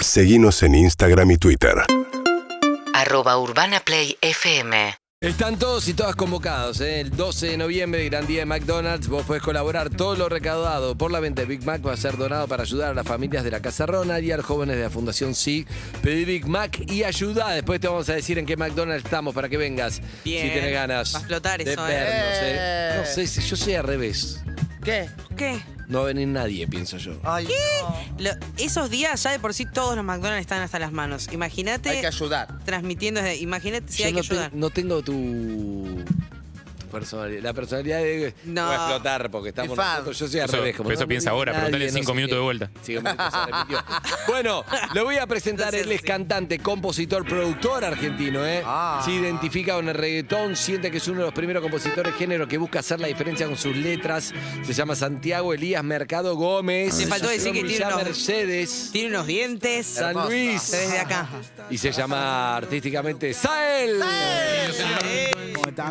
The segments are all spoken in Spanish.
Seguimos en Instagram y Twitter. Arroba Urbana Play FM. Están todos y todas convocados, ¿eh? el 12 de noviembre, gran día de McDonald's. Vos podés colaborar. Todo lo recaudado por la venta de Big Mac va a ser donado para ayudar a las familias de la Casa Ronald y a los jóvenes de la Fundación SIG. Pedí Big Mac y ayuda. Después te vamos a decir en qué McDonald's estamos para que vengas. Bien. Si tenés ganas. Va a explotar de eso, ¿eh? vernos, ¿eh? No sé, si yo soy al revés. ¿Qué? ¿Qué? No va a venir nadie, pienso yo. Ay, Lo- esos días ya de por sí todos los McDonald's están hasta las manos. Imagínate hay que ayudar. transmitiendo desde. Imagínate si yo hay no, que te- ayudar. no tengo tu personalidad. La personalidad de No. voy a explotar porque estamos Mi fan. nosotros. Yo soy al Eso- revés. como pero eso no piensa ahora, nadie, preguntale no cinco sé minutos qué. de vuelta. Cinco minutos, se repitió. bueno, le voy a presentar. Él es cantante, compositor, productor argentino. ¿eh? Ah. Se identifica con el reggaetón, siente que es uno de los primeros compositores de género que busca hacer la diferencia con sus letras. Se llama Santiago Elías Mercado Gómez. Te faltó decir que tiene unos- Mercedes. Tiene unos dientes. San Hermoso. Luis. Se ve acá. Y se llama artísticamente Sael. ¿Cómo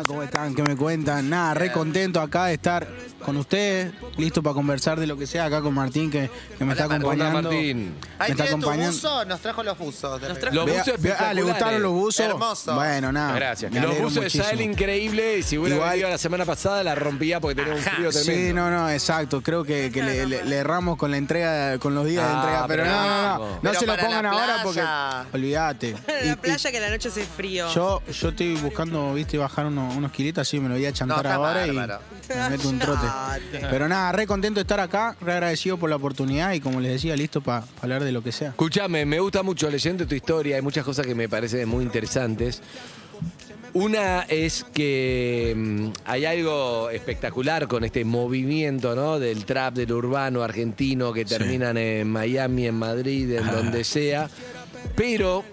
¿Cómo están? ¿Qué me cuentan? Nada, re contento acá de estar con ustedes, listo para conversar de lo que sea acá con Martín, que, que me está Hola. Hola, acompañando. Martín. Ahí Me está acompañando. buzo, nos trajo los buzos. de Nos trajo- Los Vea- buzos vea- ah, ¿le gustaron los buzos? Hermoso. Bueno, nada. Gracias. me Los buzos de. Sael increíble. Y si hubiera Igual- venido la semana pasada, la rompía porque tenía un frío tremendo. Sí, no, no, exacto. Creo que, que le, le- le erramos con la entrega, con los días de Ah, entrega. Pero pero no, no, no. No Pero se lo pongan ahora porque. Olvídate. La playa que la noche hace frío. yo, yo estoy buscando, viste, bajar unos, unos kilitos así, me lo voy a chantar No, está ahora y me meto un trote. Pero nada, re contento de estar acá, re agradecido por la oportunidad y como les decía, listo para hablar de lo que sea. Escúchame, me gusta mucho leyendo tu historia. Hay muchas cosas que me parecen muy interesantes. Una es que mm, hay algo espectacular con este movimiento, ¿no? Del trap, del urbano argentino que terminan en Miami, en Madrid, en donde sea. Pero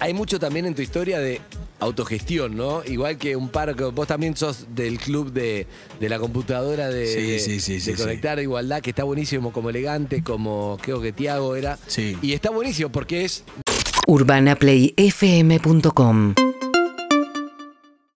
hay mucho también en tu historia de autogestión, ¿no? Igual que un par, que vos también sos del club de, de la computadora de, Sí, de- sí, sí, de sí, Conectar Igualdad, que está buenísimo, como elegante, como creo que Tiago era. Sí. Y está buenísimo porque es UrbanaPlayFM.com